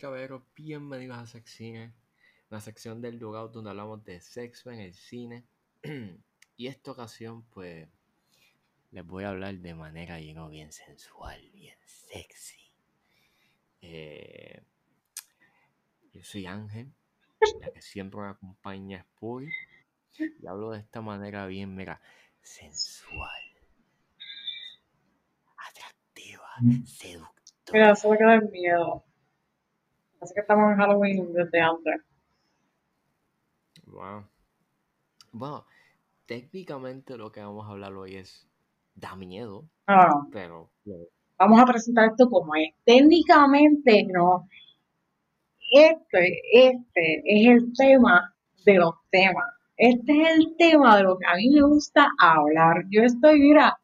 Caballeros, bienvenidos a Sex Cine, una sección del lugar donde hablamos de sexo en el cine. y esta ocasión, pues, les voy a hablar de manera you know, bien sensual, bien sexy. Eh, yo soy Ángel, la que siempre me acompaña es Puy, y hablo de esta manera bien, mira, sensual, atractiva, seductora. Mira, eso me queda el miedo. Así que estamos en Halloween desde antes. Wow. Bueno, técnicamente lo que vamos a hablar hoy es da miedo, Ah, pero vamos a presentar esto como es. Técnicamente no. Este, este es el tema de los temas. Este es el tema de lo que a mí me gusta hablar. Yo estoy, mira,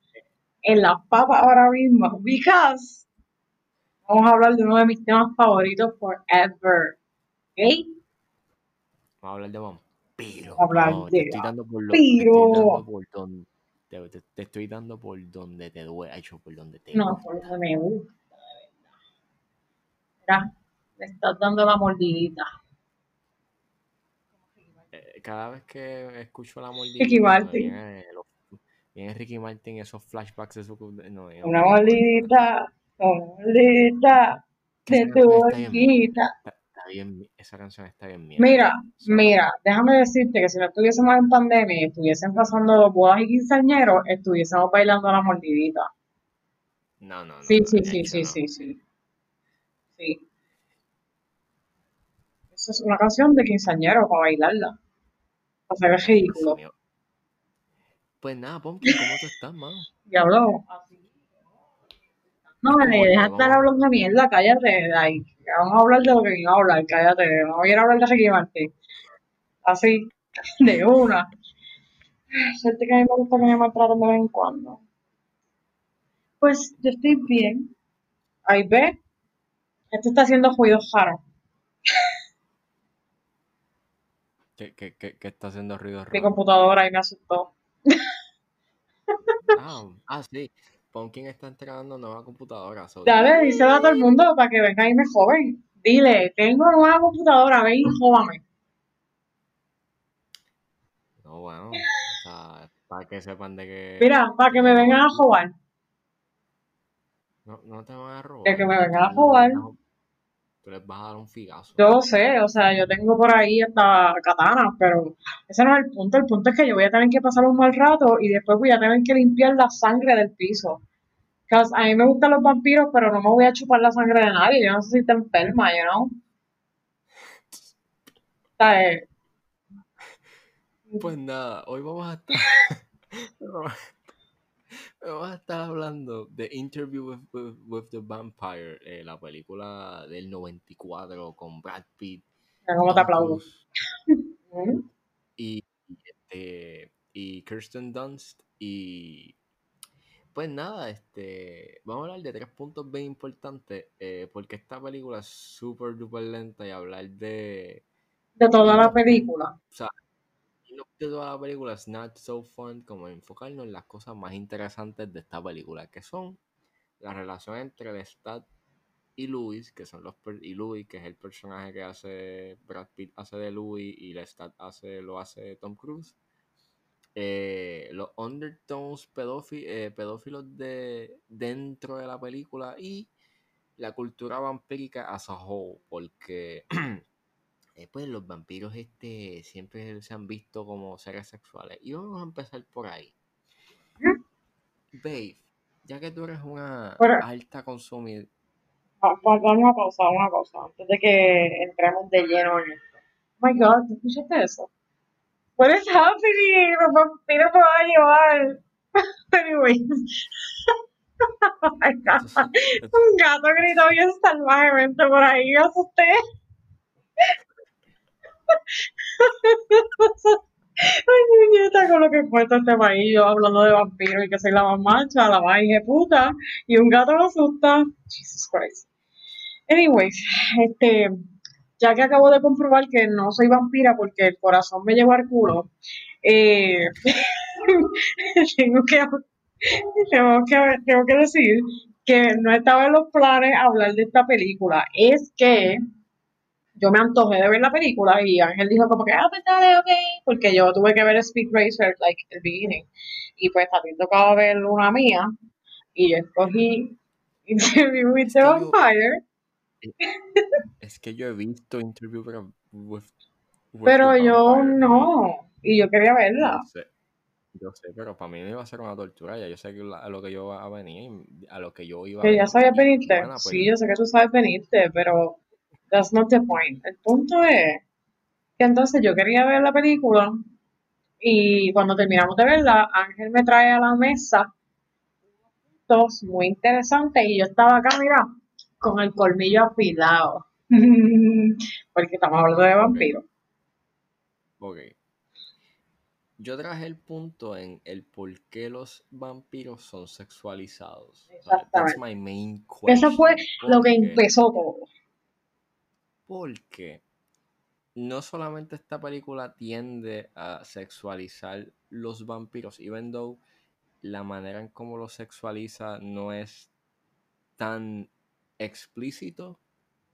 en la papa ahora mismo. Because vamos a hablar de uno de mis temas favoritos forever. ¿Ok? vamos a hablar de vampiro. Vamos a hablar No, de te estoy dando por lo, te estoy dando por donde te, te- te estoy dando por donde te duele, hecho por donde te No, por eso me gusta, de verdad. Mira, me estás dando la mordidita. Eh, cada vez que escucho la Ricky mordidita, me Martin. viene, Ricky Martin, esos flashbacks su... No, Una mordidita, que de tu boquita. está, bien, esa canción está bien mierda. Mira, mira, déjame decirte que si no estuviésemos en pandemia y estuviesen pasando bodas y quinceañeros, estuviésemos bailando la mordidita. no, no, no, Sí, sí, sí, sí, sí, sí. Sí. Esa es una canción de quinceañero para bailarla. Para Dios ridículo. Pues nada, Pumpkin, ¿cómo tú estás, mano? Diablo, No, me Oye, deja estar hablando mierda, cállate. like, vamos a hablar de lo que vino a hablar, cállate. No voy a ir a hablar de Ricky Martin. Así, de una. Suerte que a mí me gusta que me maltraten de vez en cuando. Pues yo estoy bien. Ahí ve, esto está haciendo ruido raro. ¿Qué, qué, qué, qué está haciendo ruido Mi raro? computadora ahí me asustó. Ah, ah, sí. Pumpkin está entregando nueva computadora. so- Dale, díselo a todo el mundo para que venga y me joven. Dile, tengo nueva computadora, ven y jóvame. No, bueno. O sea, para que sepan de que. Mira, para que me vengan a jobar. No, no te van a robar. De que me vengan a jobar. Tú les vas a dar un figazo. Yo lo sé, o sea, yo tengo por ahí hasta katanas, pero ese no es el punto. El punto es que yo voy a tener que pasar un mal rato y después voy a tener que limpiar la sangre del piso. Cause a mí me gustan los vampiros, pero no me voy a chupar la sangre de nadie. Yo no sé si está enferma, you know? O sea, eh, Pues nada, hoy vamos a estar. vamos a estar hablando de Interview with, with- with the Vampire, eh, la película del 94 con Brad Pitt, cómo te aplaudo. Y, este, y Kirsten Dunst. Y pues nada, este, vamos a hablar de tres puntos bien importantes, eh, porque esta película es súper duper lenta y hablar de, De toda la película. o sea, toda la película es not so fun como enfocarnos en las cosas más interesantes de esta película, que son la relación entre Lestat y Louis, que son los y Louis, que es el personaje que hace Brad Pitt hace de Louis y Lestat hace lo hace Tom Cruise. Eh, los undertones pedófi- eh, pedófilos de dentro de la película y la cultura vampírica as a whole, porque eh, pues los vampiros este siempre se han visto como seres sexuales. Y vamos a empezar por ahí. Babe, ya que tú eres una Pero, alta consumidora, va- va- vamos a pausar una cosa antes de que entremos de lleno en esto. Oh my god, ¿tú escuchaste eso? What is happening? Los vampiros me van a llevar. Anyways. Oh my god. Un gato gritó bien salvajemente por ahí, me asusté. Ay, muñeca, con lo que cuesta este país, hablando de vampiros y que soy la más macha, la más puta, y un gato me asusta. Jesus Christ. Anyways, este, ya que acabo de comprobar que no soy vampira porque el corazón me llevó al culo, eh, tengo que tengo que, tengo que decir que no estaba en los planes hablar de esta película. Es que yo me antojé de ver la película y Ángel dijo como que, ah, pues dale, ok, porque yo tuve que ver Speed Racer, like, el beginning. Y pues también tocaba ver una mía y yo escogí Interview with the Vampire. Es que yo he visto Interview with, Pero yo no, y yo quería verla. Yo sé, pero para mí me iba a ser una tortura. Ya yo sé que a lo que yo iba a venir, a lo que yo iba a ya sabía venirte. Pues sí, yo sé que tú sabes venirte, pero that's not the point. El punto es que entonces yo quería ver la película y cuando terminamos de verla, Ángel me trae a la mesa dos muy interesantes y yo estaba acá, mira, con el colmillo afilado. Porque estamos hablando de vampiros. Ok. Yo traje el punto en el por qué los vampiros son sexualizados. Exactamente. my main Eso fue lo que empezó todo. Porque no solamente esta película tiende a sexualizar los vampiros, even though la manera en cómo lo sexualiza no es tan explícito.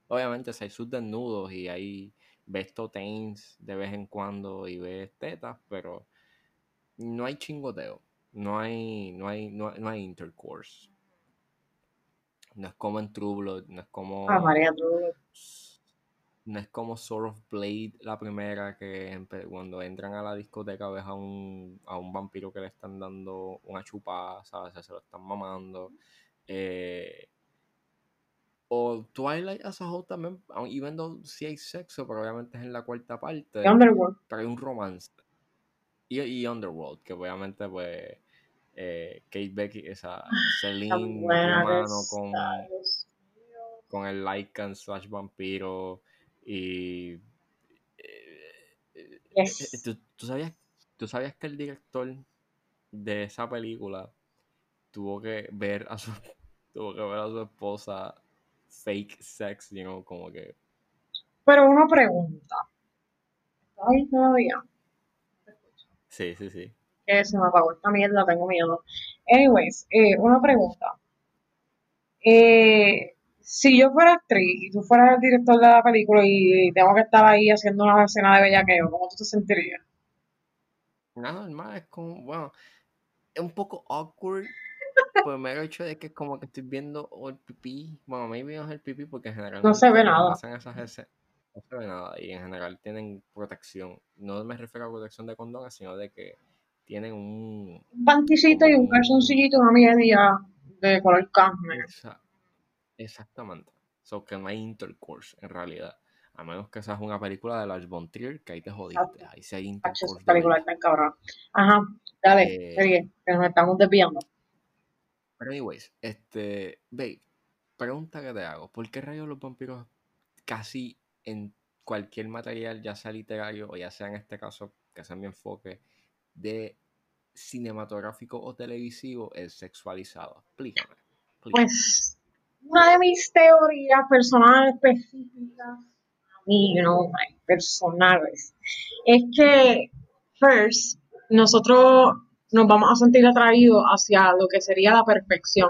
Obviamente hay sus desnudos y hay ves totains de vez en cuando y ves tetas, pero no hay chingoteo, no hay, no hay, no, hay intercourse. No es como en True no es como. Ah, María No es como Sword of Blade, la primera, que cuando entran a la discoteca ves a un, a un vampiro que le están dando una chupada, ¿sabes? Se lo están mamando. Eh, o Twilight as a whole también, even though sí hay sexo, pero obviamente es en la cuarta parte. Underworld. Pero hay un romance. Y, Underworld, que obviamente pues eh, Kate Becky, esa Celine, mano con, con el Lycan slash vampiro y eh, ¿tú, sabías, ¿tú sabías que el director de esa película tuvo que ver a su tuvo que ver a su esposa fake sex, you know, como que pero una pregunta ¿Está todavía? Sí, sí, sí. Que se me apagó esta mierda, tengo miedo. Anyways, eh, una pregunta. Eh, si yo fuera actriz y tú fueras el director de la película y tengo que estar ahí haciendo una escena de bellaqueo, ¿cómo tú te sentirías? Nada, normal, es como, bueno, es un poco awkward por el mero hecho de que es como que estoy viendo el pipí. Bueno, maybe no es el pipí porque en general no se ve nada. esas no se ve nada y en general tienen protección. No me refiero a protección de condones, sino de que tienen un... Un panticito y un calzoncillito, una media de color carne. Exactamente. So que no hay intercourse en realidad. A menos que seas una película de Lars von Trier, que ahí te jodiste. Ahí sí hay intercourse. Esa película está cabrón. Ajá, dale, eh, que nos estamos desviando. Pero anyways, este, babe, pregunta que te hago. ¿Por qué rayos los vampiros casi en cualquier material, ya sea literario o ya sea en este caso, que sea mi enfoque, de cinematográfico o televisivo, es sexualizado. Explícame. Pues una de mis teorías personales específicas, a mí, no, personales, es que, first, nosotros nos vamos a sentir atraídos hacia lo que sería la perfección.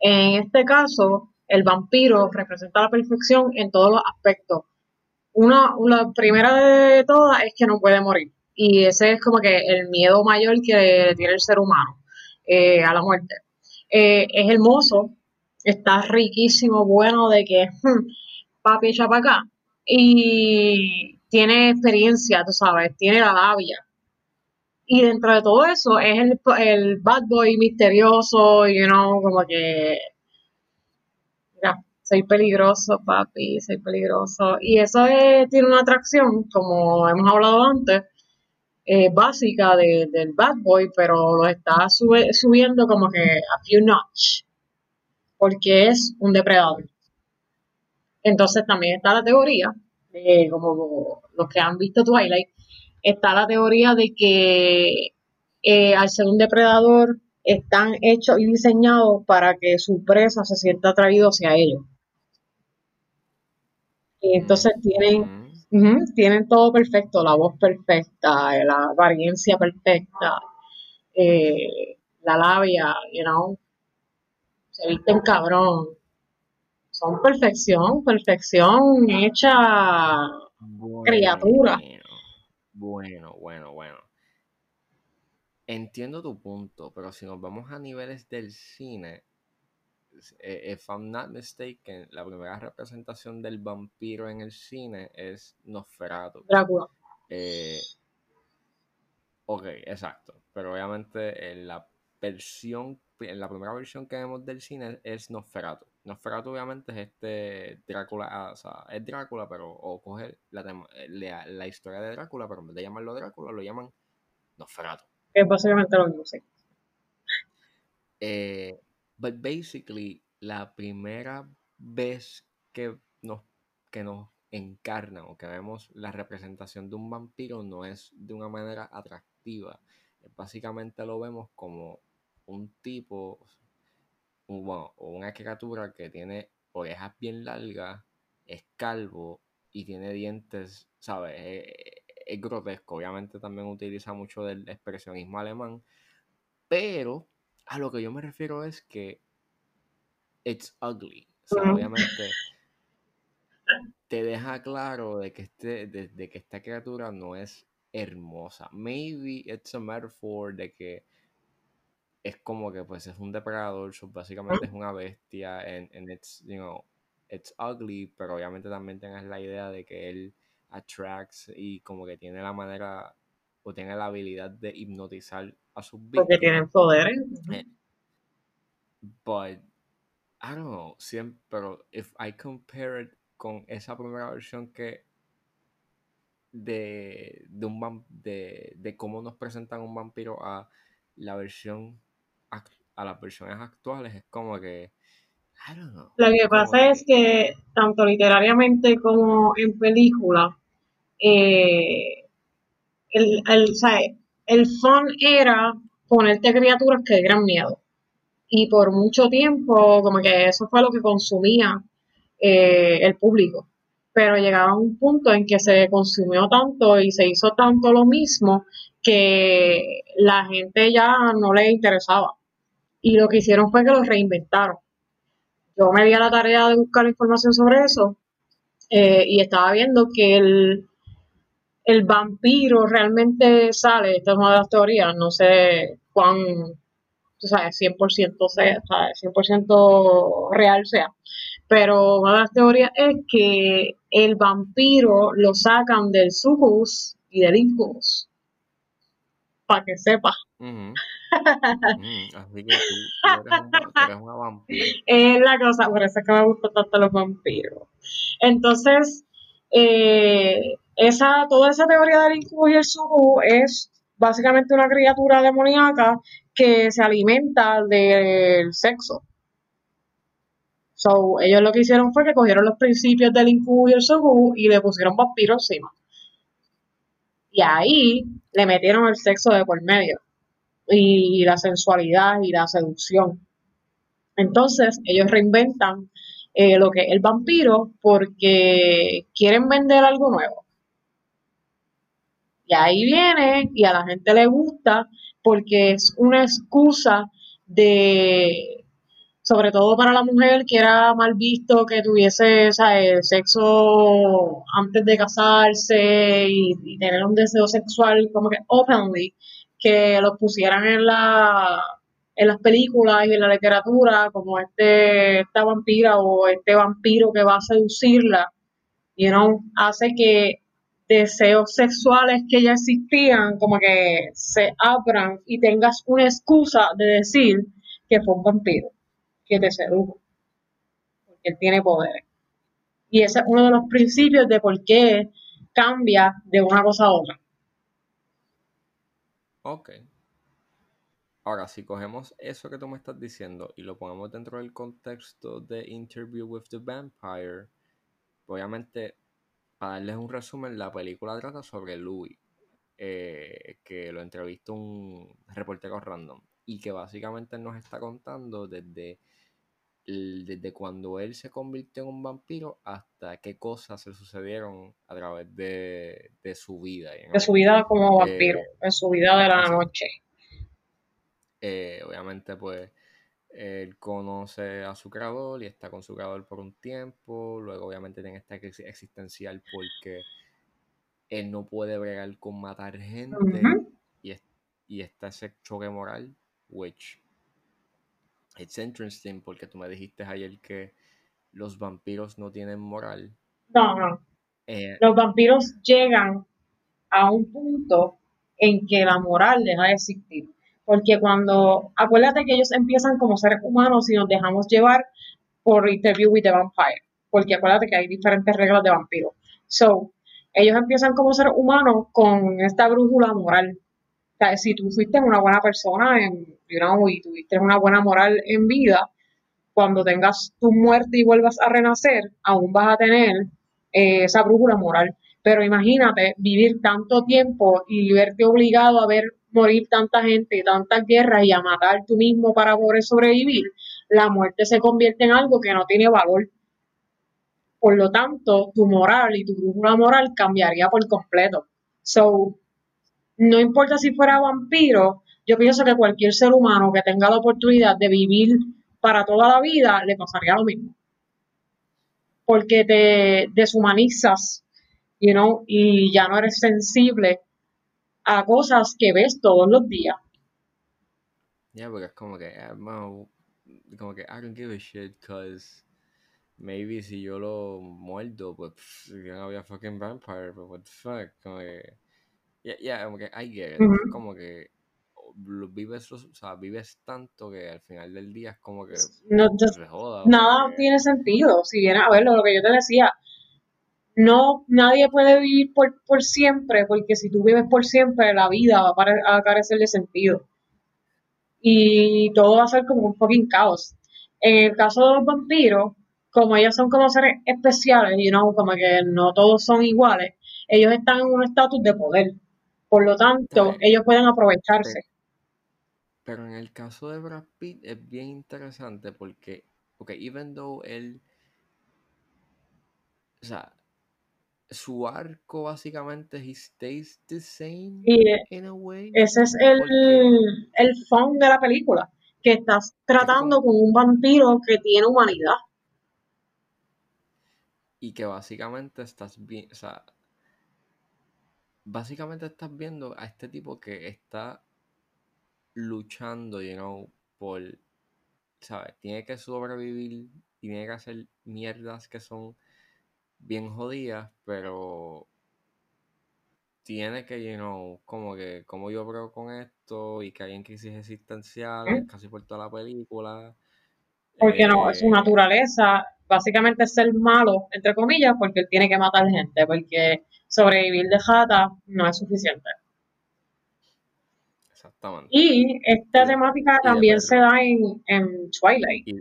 En este caso, el vampiro representa la perfección en todos los aspectos una, la primera de todas es que no puede morir. Y ese es como que el miedo mayor que tiene el ser humano eh, a la muerte. Eh, es hermoso, está riquísimo, bueno de que hmm, papi echa para acá. Y tiene experiencia, tú sabes, tiene la labia. Y dentro de todo eso es el, el bad boy misterioso, you know, como que soy peligroso, papi, soy peligroso. Y eso tiene una atracción, como hemos hablado antes, eh, básica del bad boy, pero lo está subiendo como que a few notch, porque es un depredador. Entonces también está la teoría, como los que han visto Twilight, está la teoría de que eh, al ser un depredador están hechos y diseñados para que su presa se sienta atraído hacia ellos. Y entonces tienen, tienen todo perfecto, la voz perfecta, la apariencia perfecta, eh, la labia, you know. Se visten cabrón. Son perfección, perfección hecha criatura. Bueno, bueno, bueno. Entiendo tu punto, pero si nos vamos a niveles del cine, eh, if I'm not mistaken, la primera representación del vampiro en el cine es Nosferatu. Drácula. Eh, ok, exacto. Pero obviamente en la versión, la primera versión que vemos del cine es Nosferatu. Nosferatu obviamente es este Drácula, ah, o sea, es Drácula, pero o coge la, la, historia de Drácula, pero en vez de llamarlo Drácula, lo llaman Nosferatu. Es básicamente lo mismo, sí. Eh, But basically, la primera vez que nos, que nos encarnan o que vemos la representación de un vampiro no es de una manera atractiva. Básicamente lo vemos como un tipo, bueno, o una criatura que tiene orejas bien largas, es calvo y tiene dientes, ¿sabes? Es, es grotesco. Obviamente también utiliza mucho del expresionismo alemán, pero a lo que yo me refiero es que it's ugly. O sea, obviamente te deja claro de que, este, de, que esta criatura no es hermosa. Maybe it's a metaphor de que es como que pues es un depredador, básicamente es una bestia and, it's, you know, it's ugly, pero obviamente también tienes la idea de que él attracts y como que tiene la manera o tiene la habilidad de hipnotizar a sus víctimas. Porque tienen poderes. Eh, but, I don't know, siempre, pero if I compare it con esa primera versión que de, de un de, de cómo nos presentan un vampiro a la versión a las versiones actuales es como que I don't know, lo que pasa es que tanto literariamente como en película eh, el, el, el fun era ponerte criaturas que dieran miedo. Y por mucho tiempo, como que eso fue lo que consumía eh, el público. Pero llegaba un punto en que se consumió tanto y se hizo tanto lo mismo que la gente ya no le interesaba. Y lo que hicieron fue que lo reinventaron. Yo me di a la tarea de buscar información sobre eso eh, y estaba viendo que el, el vampiro realmente sale, esta es una de las teorías, no sé cuán, tú sabes, 100% sea, 100% real sea, pero una de las teorías es que el vampiro lo sacan del sucus y del incubus, para que sepa. Vampiro. Es la cosa, por eso es que me gustan tanto los vampiros. Entonces, eh, esa, toda esa teoría del incubus y el sucubus es básicamente una criatura demoníaca que se alimenta del sexo. So, ellos lo que hicieron fue que cogieron los principios del incubus y el sucubus y le pusieron vampiros encima. Y ahí le metieron el sexo de por medio. Y la sensualidad y la seducción. Entonces, ellos reinventan eh, lo que es el vampiro porque quieren vender algo nuevo. Y ahí viene y a la gente le gusta porque es una excusa de, sobre todo para la mujer que era mal visto que tuviese sexo antes de casarse y, tener un deseo sexual como que openly, que lo pusieran en la en las películas y en la literatura, como este, esta vampira o este vampiro que va a seducirla, you know, hace que deseos sexuales que ya existían como que se abran y tengas una excusa de decir que fue un vampiro, que te sedujo, porque él tiene poderes. Y ese es uno de los principios de por qué cambia de una cosa a otra. Ok. Ahora, si cogemos eso que tú me estás diciendo y lo ponemos dentro del contexto de Interview with the Vampire, obviamente, para darles un resumen, la película trata sobre Louis, eh, que lo entrevistó un reportero random y que básicamente nos está contando desde, desde cuando él se convirtió en un vampiro hasta qué cosas se sucedieron a través de, su vida. De su vida como vampiro, de su vida de la noche. Eh, obviamente, pues, él conoce a su creador y está con su creador por un tiempo. Luego, obviamente, tiene esta crisis existencial porque él no puede bregar con matar gente. Y, y está ese choque moral, which it's interesting porque tú me dijiste ayer que los vampiros no tienen moral. No, no. Eh, Los vampiros llegan a un punto en que la moral deja de existir. Porque cuando, acuérdate que ellos empiezan como seres humanos y nos dejamos llevar por Interview with the Vampire. Porque acuérdate que hay diferentes reglas de vampiro. So, ellos empiezan como seres humanos con esta brújula moral. Si tú fuiste una buena persona en, y tuviste una buena moral en vida, cuando tengas tu muerte y vuelvas a renacer, aún vas a tener eh, esa brújula moral. Pero imagínate vivir tanto tiempo y verte obligado a ver morir tanta gente y tantas guerras y a matar tú mismo para poder sobrevivir, la muerte se convierte en algo que no tiene valor. Por lo tanto, tu moral y tu brújula moral cambiaría por completo. So, no importa si fuera vampiro, yo pienso que cualquier ser humano que tenga la oportunidad de vivir para toda la vida le pasaría lo mismo. Porque te deshumanizas, you know, y ya no eres sensible a cosas que ves todos los días. yeah, porque es como que, eh, como que I don't give a shit, cause maybe si yo lo muerdo, pues pff, yo no había fucking vampire, but what the fuck, como que, yeah, yeah, como que I get it, como que vives, los- o sea, vives tanto que al final del día es como que No, se joda, nada porque- tiene sentido. Si vienes a verlo, lo que yo te decía, no, nadie puede vivir por, por siempre, porque si tú vives por siempre, la vida va a, carecer de sentido. Y todo va a ser como un fucking caos. En el caso de los vampiros, como ellos son como seres especiales, you know, como que no todos son iguales, ellos están en un estatus de poder. Por lo tanto, ellos pueden aprovecharse. Pero en el caso de Brad Pitt es bien interesante porque, ok, even though él, o sea, su arco básicamente he stays the same Y eh, in a way. ese es el, Porque- el fun de la película, que estás tratando con un vampiro que tiene humanidad. Y que básicamente estás bien, o sea, básicamente estás viendo a este tipo que está luchando, you know, por, ¿sabes? Tiene que sobrevivir y tiene que hacer mierdas que son bien jodidas, pero tiene que, you know, como que, como yo creo con esto y que hay en crisis existenciales ¿Mm? casi por toda la película. Porque no, su eh, naturaleza básicamente es ser malo, entre comillas, porque él tiene que matar gente, porque sobrevivir de jata no es suficiente. Exactamente. Y esta Y temática y también se da en, en Twilight. Y,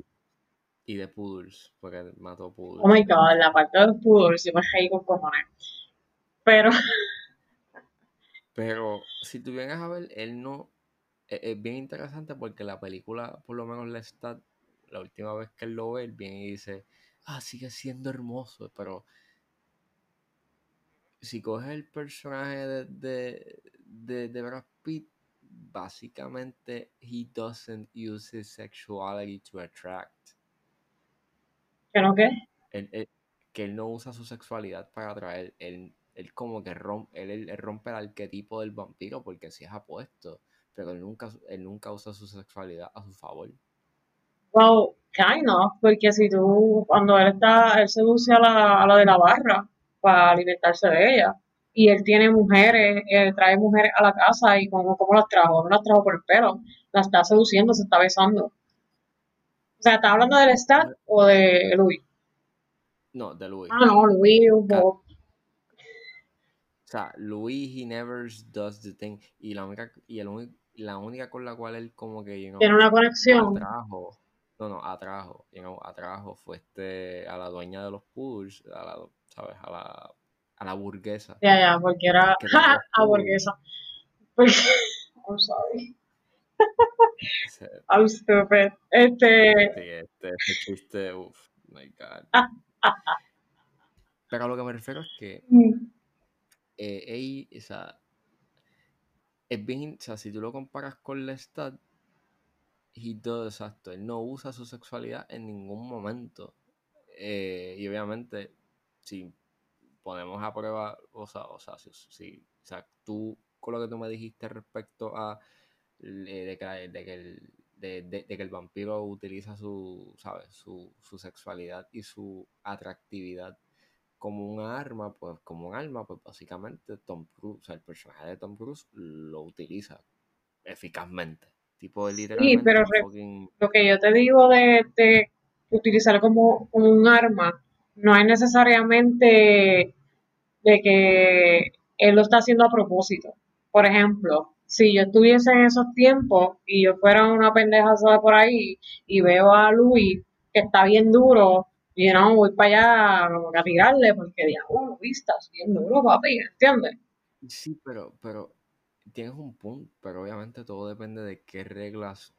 y de Poodles, porque mató Poodles. Oh my god, la parte de los poodles, yo me reí con cojones. Pero, Pero si tú vienes a ver, él no. Es, es bien interesante porque la película, por lo menos la está. La última vez que él lo ve, él viene y dice: Ah, sigue siendo hermoso. Pero si coges el personaje de, de, de, de Brad Pitt, básicamente, he doesn't use his sexuality to attract. ¿que no qué? Él- él- que él no usa su sexualidad para atraer. Él, él como que rompe, él, él rompe el arquetipo del vampiro porque sí es apuesto. Pero él nunca, él nunca usa su sexualidad a su favor. Well, kind of, porque si tú, cuando él está, él seduce a la, a la de la barra para alimentarse de ella, y él tiene mujeres, él trae mujeres a la casa y como, ¿cómo las trajo? No las trajo por el pelo, las está seduciendo, se está besando. O sea, ¿está hablando del Stat o de Louis? No, de Louis. Ah, no, Ca- poco. O sea, Louis, he never does the thing. Y la única, y el la única con la cual él como que, you know, tiene una conexión. atrajo. No, no, atrajo, you know, atrajo fue este a la dueña de los pools, a la, ¿sabes? A la, a la burguesa. Ya, ya, porque era los pools. hamburguesa. Porque, I'm sorry, I'm stupid. Este, Sí, este, este chiste, uff, my god. Pero a lo que me refiero es que mm, eh, ey, o sea, es bien, o sea, si tú lo comparas con Lestat, he does, exacto. Él no usa su sexualidad en ningún momento. Eh, y obviamente, si ponemos a prueba, o sea, o sea, si, o sea, tú con lo que tú me dijiste respecto a eh, de, que, el, de que el vampiro utiliza su, ¿sabes? Su, su sexualidad y su atractividad como un arma, pues como un arma, pues básicamente Tom Cruise, o sea, el personaje de Tom Cruise lo utiliza eficazmente. Tipo, literalmente pero un re- fucking- Lo que yo te digo de, de utilizarlo como, como un arma no es necesariamente de que él lo está haciendo a propósito. Por ejemplo, si yo estuviese en esos tiempos y yo fuera una pendeja por ahí y veo a Luis que está bien duro, y no, voy para allá a tirarle porque diablo, Luis, estás bien duro, papi, ¿entiendes? Sí, pero, pero tienes un punto, pero obviamente todo depende de qué reglas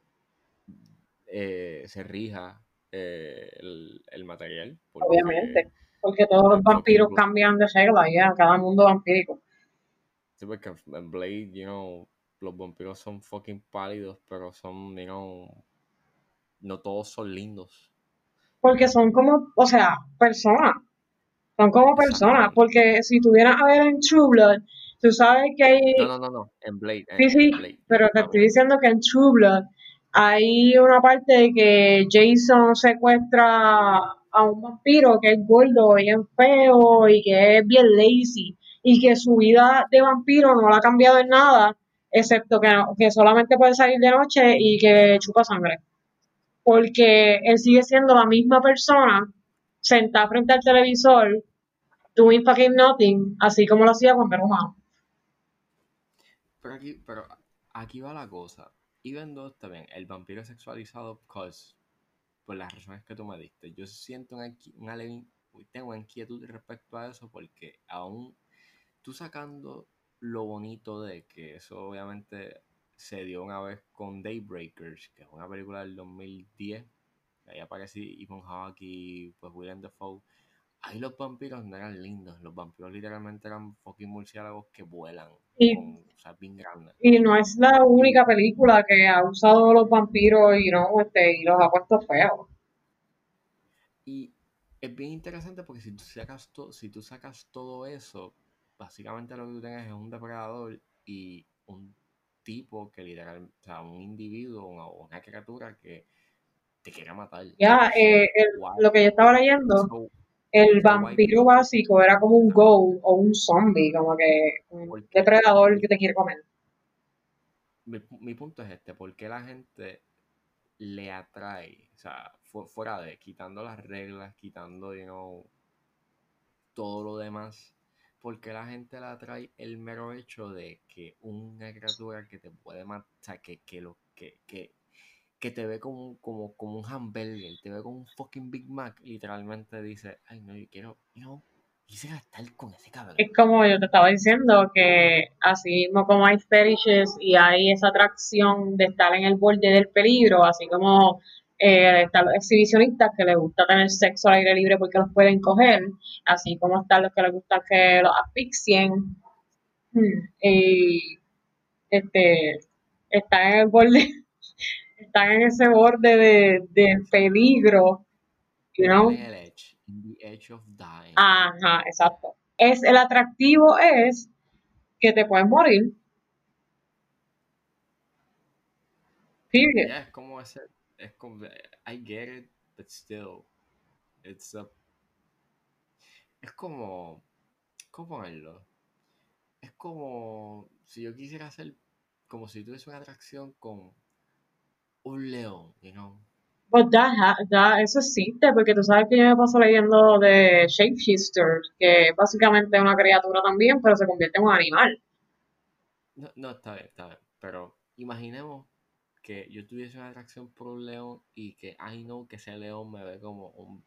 eh, se rija eh, el, el material. Porque, Obviamente, porque todos los vampiros cambian de regla ya, cada mundo vampírico. sí, porque en Blade, you know, los vampiros son fucking pálidos, pero son, you know, no todos son lindos. Porque son como, o sea, personas. Son como personas. Porque si tuvieras a ver en True Blood, tú sabes que hay. No, no, no, no, en Blade, en, Sí, en sí, Blade. pero te Ah, estoy diciendo que en True Blood hay una parte de que Jason secuestra a un vampiro que es gordo, bien feo y que es bien lazy. Y que su vida de vampiro no la ha cambiado en nada, excepto que, que solamente puede salir de noche y que chupa sangre porque él sigue siendo la misma persona sentada frente al televisor doing fucking nothing, así como lo hacía cuando era humano. Pero aquí, pero aquí va la cosa. Even though está bien, el vampiro sexualizado because, por las razones que tú me diste. Yo siento un, un tengo inquietud respecto a eso porque aún tú sacando lo bonito de que eso obviamente se dio una vez con Daybreakers, que es una película del 2010, que ahí aparece Ethan Hawke y pues William Dafoe. Ahí los vampiros no eran lindos, los vampiros literalmente eran fucking murciélagos que vuelan, Y, o sea, bien grandes. y no es la única película que ha usado los vampiros y no este, y los ha puesto feos. Y es bien interesante porque si tú sacas, to- si tú sacas todo eso, básicamente lo que tú tienes es un depredador y un tipo que literalmente, o sea, un individuo o una, criatura que te quiere matar. Ya, eh, lo que yo estaba leyendo, so, el why vampiro básico era como un ghoul o un zombie, como que un depredador que te quiere comer. mi, mi punto es este, ¿por qué la gente le atrae, o sea, fu- fuera de, quitando las reglas, quitando, you know, todo lo demás, ¿por qué la gente le atrae el mero hecho de que una criatura que te puede matar, que, que, lo, que, que, que te ve como, como, como un hamburger, te ve como un fucking Big Mac, literalmente dice, ay no, yo quiero, you know, quisiera estar con ese cabrón. Es como yo te estaba diciendo, que así mismo como hay fetishes y hay esa atracción de estar en el borde del peligro, así como eh, están los exhibicionistas que les gusta tener sexo al aire libre porque los pueden coger, así como están los que les gusta que los asfixien, mm, y este, están en el borde, están en ese borde de, de peligro, you know, el edge, the edge of dying. Ajá, exacto. Es, el atractivo es que te puedes morir. Period. Es como ese, es como, I get it, but still, it's a, es como, ¿cómo ponerlo? Es como si yo quisiera hacer, como si tuviese una atracción con un león, you know, But that ha- that- eso existe, porque tú sabes que yo me paso leyendo de Shapeshifter, que es básicamente una criatura también, pero se convierte en un animal. no, no, está bien, está bien, pero imaginemos que yo tuviese una atracción por un león y que I know que ese león me ve como un,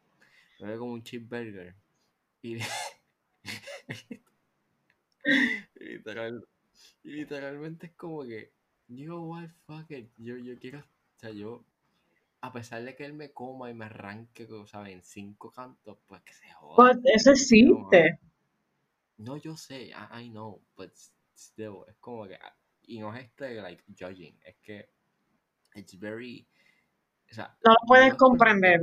me ve como un cheeseburger, y Literal, y literalmente es como que, know what, fuck it, yo, yo quiero, o sea, yo, a pesar de que él me coma y me arranque, ¿sabes? En cinco cantos, pues que se joda. But eso quiero más. existe. No, yo sé, I, I know, but still, es como que, y no es este, like, judging, es que it's very, O sea, No lo puedes no comprender.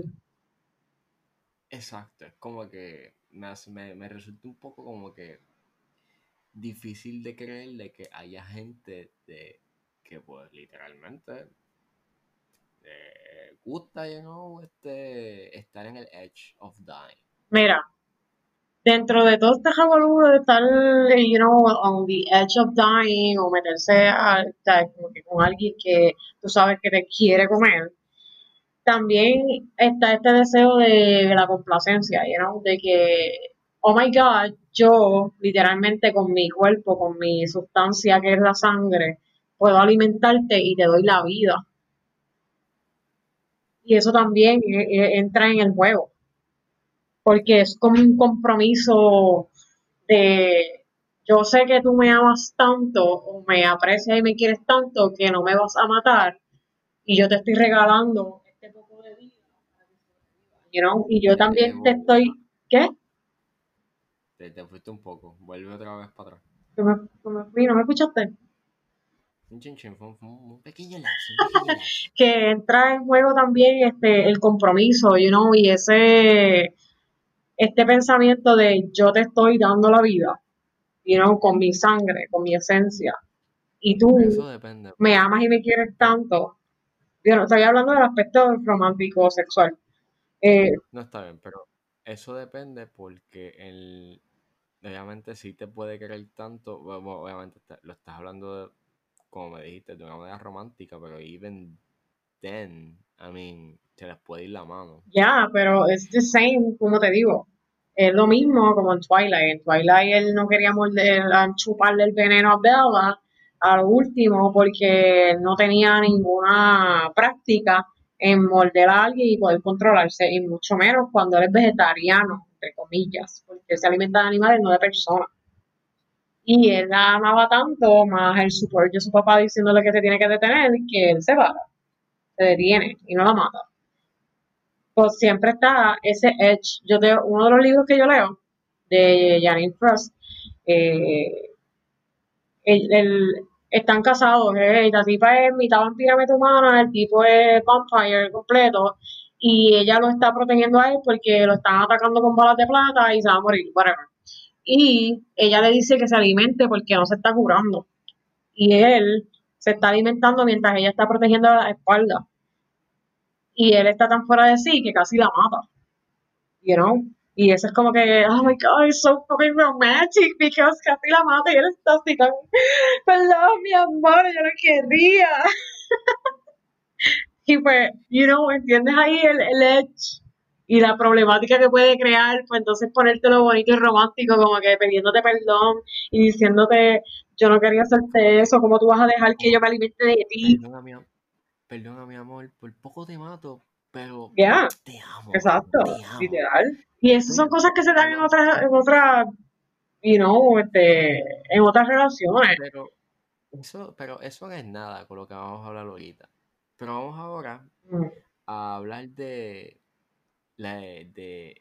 Exacto, es como que me, hace- me, me resulta un poco como que difícil de creer de que haya gente de que pues literalmente eh, gusta, you know, este, estar en el edge of dying. Mira, dentro de todo este revolú de estar, you know, on the edge of dying o meterse a, sea, como que con alguien que tú sabes que te quiere comer, también está este deseo de la complacencia, you know, de que, oh my God, yo literalmente con mi cuerpo, con mi sustancia que es la sangre, puedo alimentarte y te doy la vida. Y eso también eh, eh, entra en el juego porque es como un compromiso de yo sé que tú me amas tanto o me aprecias y me quieres tanto que no me vas a matar y yo te estoy regalando este poco de vida you know, y yo también te estoy ¿qué? Te, te fuiste un poco, vuelve otra vez para atrás. ¿Que me, que me? ¿no me escuchaste? Fue un, pequeño lapso, que entra en juego también este el compromiso, you know, y ese este pensamiento de yo te estoy dando la vida, you know, con mi sangre, con mi esencia, y tú depende. me amas y me quieres tanto. Yo no estoy hablando del aspecto romántico sexual. Eh, No está bien, pero eso depende porque el, obviamente sí te puede querer tanto, bueno, obviamente lo estás hablando, de, como me dijiste, de una manera romántica, pero even then, I mean, se les puede ir la mano. ya, pero es the same, como te digo. Es lo mismo como en Twilight. En Twilight él no quería morder, chuparle el veneno a Bella a lo último porque no tenía ninguna práctica en morder a alguien y poder controlarse, y mucho menos cuando él es vegetariano, entre comillas, porque se alimenta de animales, no de personas. Y él la amaba tanto, más el support de su papá diciéndole que se tiene que detener, que él se para, se detiene y no la mata. Pues siempre está ese edge. Yo leo, uno de los libros que yo leo, de Janine Frost, eh, el, el- están casados, eh, la tipa es mitad vampira, mitad humana, el tipo es vampire completo, y ella lo está protegiendo a él porque lo están atacando con balas de plata y se va a morir, whatever. Y ella le dice que se alimente porque no se está curando. Y él se está alimentando mientras ella está protegiendo la espalda. Y él está tan fuera de sí que casi la mata. You know? Y eso es como que, oh my god, it's so fucking romantic because casi la mata y él está así como, perdón, mi amor, yo no quería. y pues, you know, entiendes ahí el, el edge y la problemática que puede crear, pues entonces ponértelo bonito y romántico, como que pidiéndote perdón y diciéndote, yo no quería hacerte eso, ¿cómo tú vas a dejar que yo me alimente de ti? Perdona, mi, perdona, mi amor, por poco te mato, pero Ya, te amo. exacto, Te amo. literal. Y esas son cosas que se dan en otras, en otras, you know, este, en otras relaciones. Pero eso, pero eso no es nada con lo que vamos a hablar ahorita. Pero vamos ahora Mm. a hablar de la, de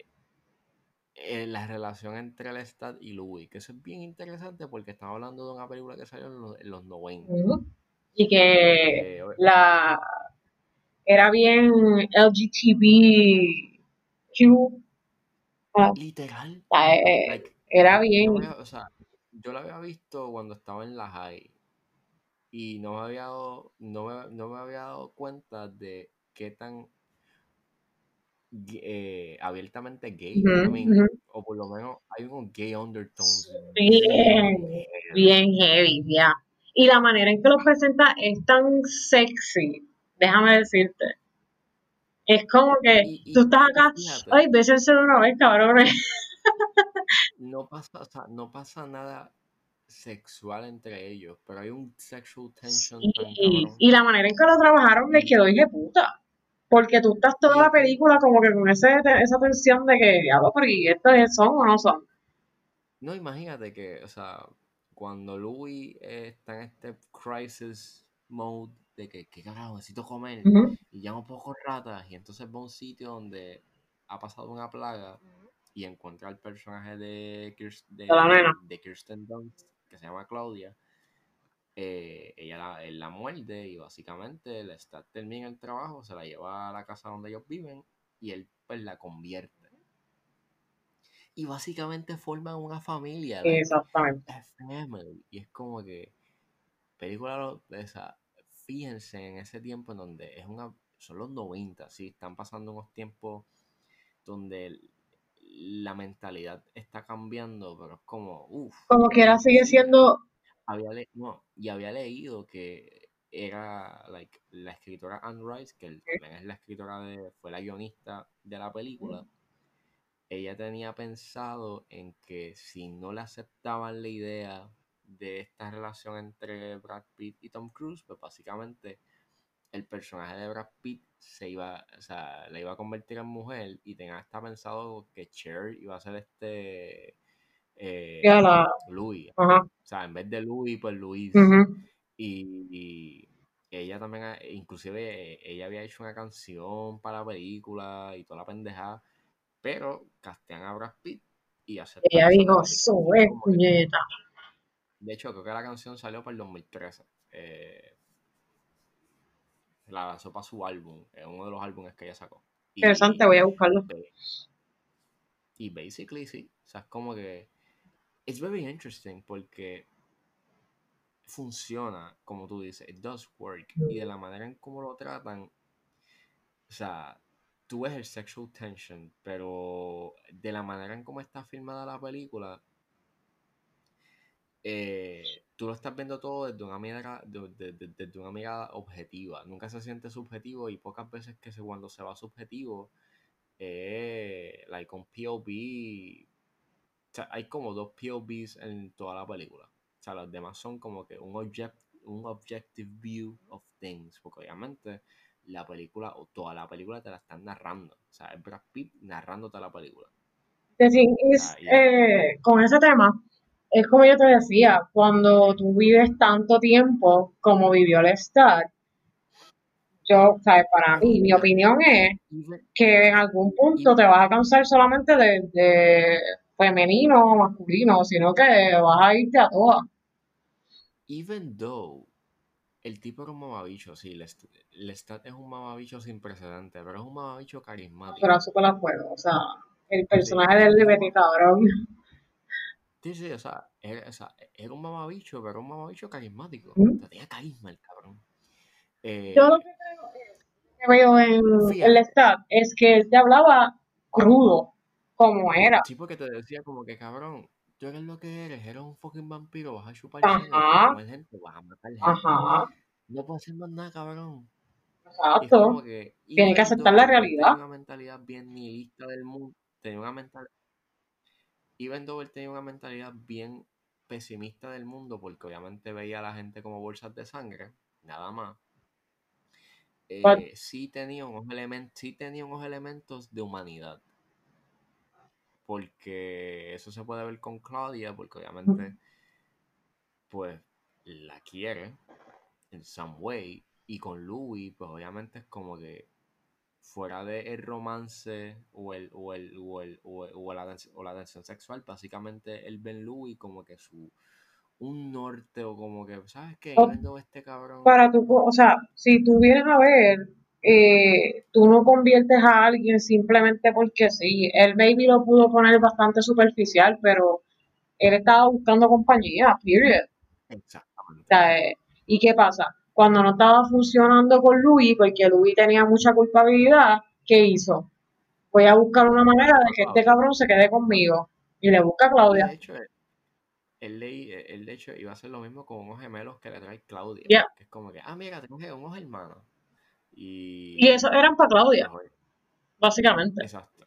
eh, la relación entre Lestat y Louis, que eso es bien interesante porque estamos hablando de una película que salió en los, en los 90. Ujú. Y que Eh, la era bien LGTBQ, ah, literal, eh, like, era yo, bien, había- o sea, yo la había visto cuando estaba en la high y no me había dado, no me, no me había dado cuenta de qué tan eh, abiertamente gay, I o por lo menos hay unos gay undertones bien, bien bien heavy, ya. Y la manera en que lo presenta es tan sexy, déjame decirte. Es como que Y, y, tú estás acá, fíjate, ay, bésense de una vez, cabrones. no pasa, o sea, no pasa nada sexual entre ellos, pero hay un sexual tension tan Y, cabrón. la manera en que lo trabajaron les quedó puta. Porque tú estás toda la película como que con ese, esa tensión de que, diablo, pero ¿y estos son o no son? no, imagínate que, o sea, cuando Louis eh, está en este crisis mode de que, ¿qué carajo? Necesito comer y ya no puedo con ratas, y entonces va a un sitio donde ha pasado una plaga y encuentra al personaje de, Kirst- De de Kirsten Dunst, que se llama Claudia, eh, ella la, él la muerde y básicamente Lestat termina el trabajo, se la lleva a la casa donde ellos viven y él pues la convierte. Y básicamente forman una familia. Exactamente. family. Y es como que película de esa, fíjense en ese tiempo en donde es una son los 90, sí, están pasando unos tiempos donde la mentalidad está cambiando, pero es como, uff. Como quiera sigue siendo Había le- no, y había leído que era like, la escritora Anne Rice, que el- también es la escritora de, fue la guionista de la película. Ella tenía pensado en que si no le aceptaban la idea de esta relación entre Brad Pitt y Tom Cruise, pues básicamente el personaje de Brad Pitt se iba, o sea, la iba a convertir en mujer y tenía hasta pensado que Cher iba a ser este eh, la. Louis. Ajá. O sea, en vez de Louis, pues Luis. Y, y ella también, ha- inclusive, ella había hecho una canción para la película y toda la pendejada, pero castean a Brad Pitt y aceptan Ella dijo, sube, puñeta. de hecho, creo que la canción salió para el 2013. Eh, la lanzó para su álbum, es uno de los álbumes que ella sacó. Y, Interesante, voy a buscarlo. y basically sí, o sea, es como que it's very interesting porque funciona, como tú dices, it does work. Y de la manera en cómo lo tratan, o sea, tú ves el sexual tension, pero de la manera en cómo está filmada la película, eh, tú lo estás viendo todo desde una mirada, de- de- de- desde una mirada objetiva. Nunca se siente subjetivo y pocas veces que se, cuando se va subjetivo, eh, like un POV, o sea, hay como dos POVs en toda la película. O sea, los demás son como que un, object, un objective view of things. Porque obviamente la película, o toda la película te la están narrando. O sea, es Brad Pitt narrándote la película. The thing is, Ah, eh, con ese tema, es como yo te decía, cuando tú vives tanto tiempo como vivió Lestat, yo, ¿sabes? Para mí, mi opinión es que en algún punto te vas a cansar solamente de, de femenino o masculino, sino que vas a irte a todas. even though el tipo era un mamabicho, sí, Lest- Lestat es un mamabicho sin precedente, pero es un mamabicho carismático. Pero súper a fuego, o sea, el personaje del Liberty, cabrón. Sí, sí, o sea, era, o sea, era un mamabicho, pero un mamabicho carismático. Sea, tenía carisma el cabrón. Eh, Yo lo que creo es, que veo en el Lestat es que él te hablaba crudo, como era. Sí, porque te decía como que cabrón, tú eres lo que eres, eres un fucking vampiro, vas a chupar Ajá. sangre, vas a comer gente, vas a matar gente. Ajá, No puedes hacer más nada, cabrón. Exacto. que. Tienes que aceptar la realidad. Tenía una mentalidad bien nihilista del mundo. Tenía una mentalidad. Even él tenía una mentalidad bien pesimista del mundo, porque obviamente veía a la gente como bolsas de sangre, nada más. But- eh, sí, tenía unos elementos, sí tenía unos elementos de humanidad. Porque eso se puede ver con Claudia, porque obviamente, pues, la quiere en some way. Y con Louis, pues obviamente es como que fuera de el romance o el o el o el o, el- o la, o la tensión sexual, básicamente él ve en Louis como que su un norte o como que, ¿sabes qué? Este cabrón. Para tu, o sea, si tú vienes a ver, eh, tú no conviertes a alguien simplemente porque sí. Él maybe lo pudo poner bastante superficial, pero él estaba buscando compañía, period. O Exactamente. sea, eh, ¿y qué pasa? Cuando no estaba funcionando con Louis, porque Louis tenía mucha culpabilidad, ¿qué hizo? Voy a buscar una manera de que este cabrón se quede conmigo. Y le busca a Claudia. de hecho, él, él, él, de hecho iba a hacer lo mismo con unos gemelos que le trae Claudia. Yeah. Que es como que, ah, mira, tengo unos hermanos. Y, Y eso eran para Claudia, mejor. básicamente. Exacto.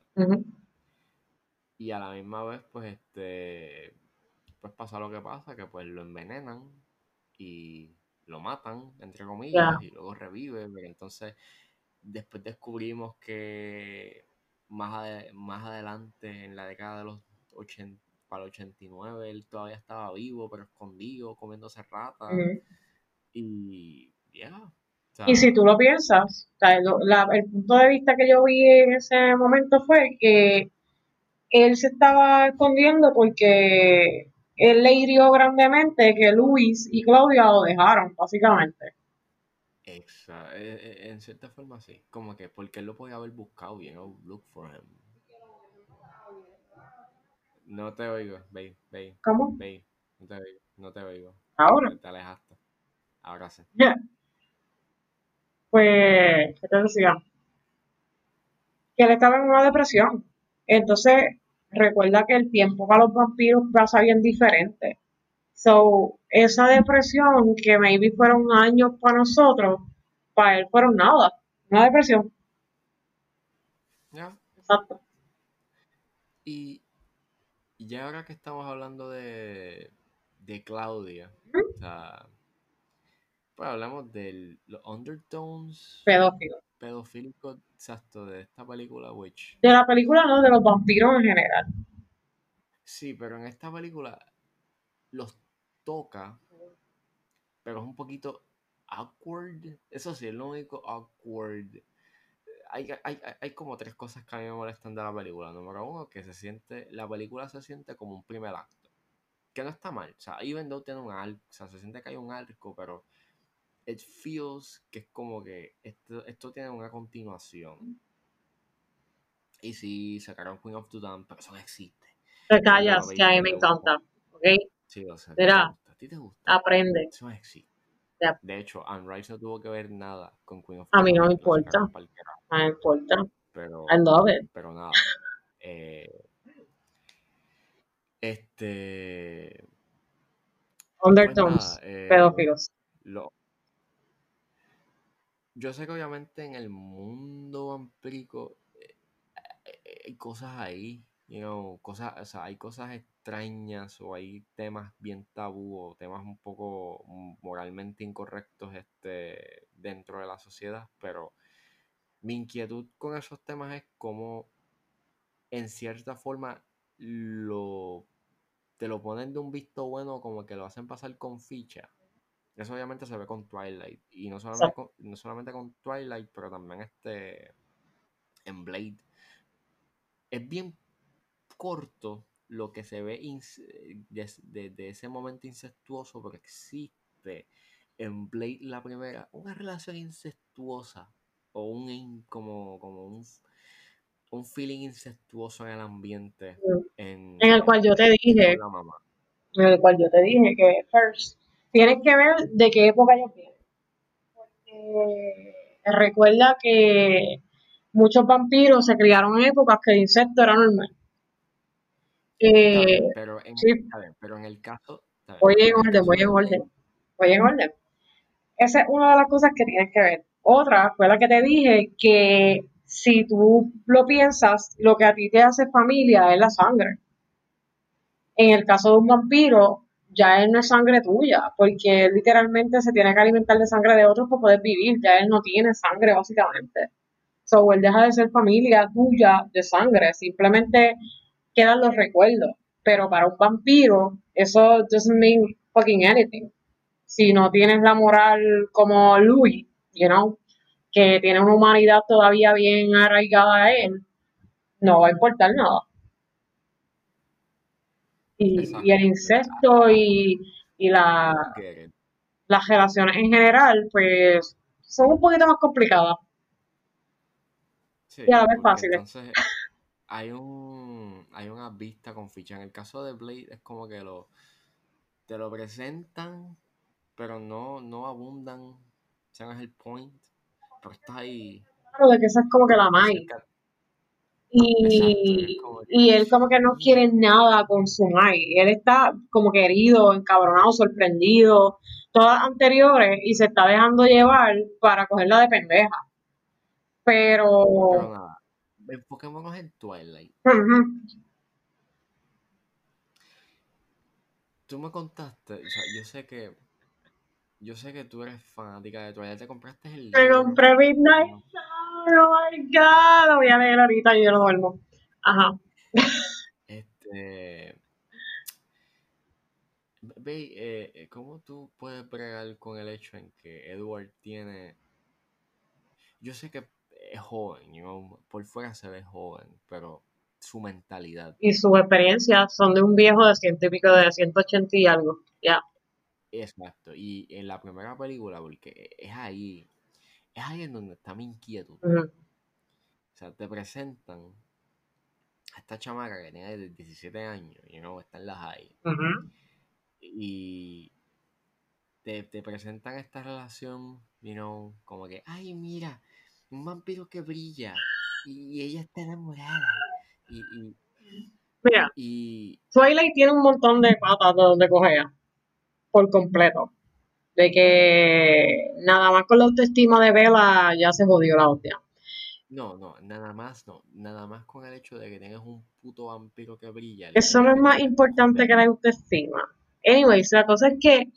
Y a la misma vez, pues, este, pues pasa lo que pasa, que pues lo envenenan y lo matan, entre comillas, y luego revive, pero entonces después descubrimos que más, ade- más adelante, en la década de los 80, para el 89, él todavía estaba vivo, pero escondido, comiéndose ratas, y ya. o Y si tú lo piensas, o sea, lo- la- el punto de vista que yo vi en ese momento fue que él se estaba escondiendo porque él le hirió grandemente que Luis y Claudia lo dejaron, básicamente. Exacto. En cierta forma sí. Como que porque él lo podía haber buscado bien, o look for him. No te oigo, ve, ve. ¿Cómo? Ve, no te oigo, no te oigo. Ahora. Te alejaste. Ahora sí. Pues, ¿qué te decía? Que él estaba en una depresión. Entonces, recuerda que el tiempo para los vampiros pasa bien diferente. So, esa depresión que maybe fueron años para nosotros, para él fueron nada. Una depresión. Ya. Exacto. Y, y ya ahora que estamos hablando de, de Claudia, o sea, pues hablamos de los undertones Pedófilo. pedofílicos, exacto, de esta película Witch. De la película, no, de los vampiros en general. Sí, pero en esta película los toca, pero es un poquito awkward. Eso sí, es lo único awkward. Hay, hay, hay como tres cosas que a mí me molestan de la película. Número uno, que se siente, la película se siente como un primer acto. Que no está mal. O sea, even though tiene un arco, o sea, se siente que hay un arco, pero it feels que es como que esto, esto tiene una continuación. Y sí, sacaron Queen of Dudan, pero eso no existe. Te callas, que a mí me encanta. ¿Ok? Sí, o sea, Mira, ¿a ti te gusta? Aprende. Eso no existe. De hecho, Anne Rice no tuvo que ver nada con Queen of A mí no me Dudan, importa. No me importa. Pero, I love it. pero nada. Eh, este. Pues Undertones. nada, eh, Pedófilos. lo- yo sé que obviamente en el mundo vampírico eh, eh, hay cosas ahí, you cosas, o sea, hay cosas extrañas o hay temas bien tabú o temas un poco moralmente incorrectos este, dentro de la sociedad, pero mi inquietud con esos temas es cómo en cierta forma lo te lo ponen de un visto bueno como que lo hacen pasar con ficha. Eso obviamente se ve con Twilight. Y no solamente con, no solamente con Twilight, pero también este en Blade. Es bien corto lo que se ve desde de, de ese momento incestuoso, porque existe en Blade la primera una relación incestuosa o un como, como un, un feeling incestuoso en el ambiente. En, En el cual yo te dije, en el cual yo te dije que first tienes que ver de qué época ellos vienen. Porque recuerda que muchos vampiros se criaron en épocas que el insecto era normal. Eh, bien, pero, en, sí. pero en el caso. voy en orden, voy de en orden, voy en orden. Esa es una de las cosas que tienes que ver. Otra fue la que te dije que si tú lo piensas, lo que a ti te hace familia es la sangre. En el caso de un vampiro, ya él no es sangre tuya, porque literalmente se tiene que alimentar de sangre de otros para poder vivir. Ya él no tiene sangre, básicamente. So, él deja de ser familia tuya de sangre, simplemente quedan los recuerdos. Pero para un vampiro, eso doesn't mean fucking anything. Si no tienes la moral como Louis, you know, que tiene una humanidad todavía bien arraigada a él, no va a importar nada. Y, el incesto y, y la, las relaciones en general, pues son un poquito más complicadas. Sí, Y a la vez fáciles. entonces hay un hay una vista con ficha. En el caso de Blade es como que lo te lo presentan, pero no, no abundan. No es el point. Pero está ahí. Claro, de que esa es como que la Mai. Y, Exacto, y él como que no quiere nada con su Mai. Él está como que herido, encabronado, sorprendido, todas anteriores, y se está dejando llevar para cogerla de pendeja. Pero Pero. Enfoquémonos en Twilight. ujú, Tú me contaste, o sea, yo sé que yo sé que tú eres fanática de Twilight, te compraste el me compré Midnight Sun, oh my god, lo voy a leer ahorita y yo no duermo. Ajá. Este. Ve, eh, eh, ¿cómo tú puedes bregar con el hecho en que Edward tiene. Yo sé que es joven, you know, por fuera se ve joven, pero su mentalidad. Y sus experiencias son de un viejo de pico, de 180 y algo. Ya. Exacto. Y en la primera película, porque es ahí, es ahí en donde está mi inquietud. O sea, te presentan a esta chamaca que tiene 17 años, y no está en la high. Y te, te presentan esta relación, you know, como que, ay, mira, un vampiro que brilla, y, ella está enamorada. Y, y, Mira, y Twilight tiene un montón de patas de donde cogea. Por completo. De que nada más con la autoestima de Bella ya se jodió la hostia. no, no, nada más, no, nada más con el hecho de que tengas un puto vampiro que brilla. Eso no es más importante que la autoestima. Anyways, la cosa es que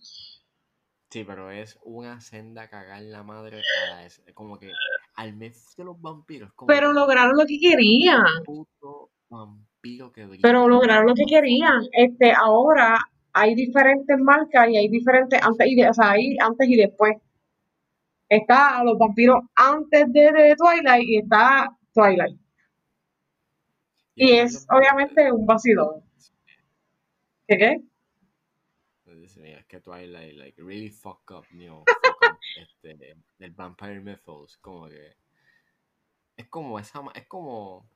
Sí, pero es una senda cagar la madre a la es- como que al mes de los vampiros, como Pero lograron lo que querían. un puto vampiro que brilla. Pero lograron lo que querían. Este, ahora hay diferentes marcas y hay diferentes antes y de- o sea, hay antes y después. Está los vampiros antes de, de Twilight y está Twilight. Y es obviamente un vacilón. ¿Qué qué? Mira, es que Twilight, like, really fuck up, you know, fuck up, este, el Vampire Mythos, como que, es como esa, es como,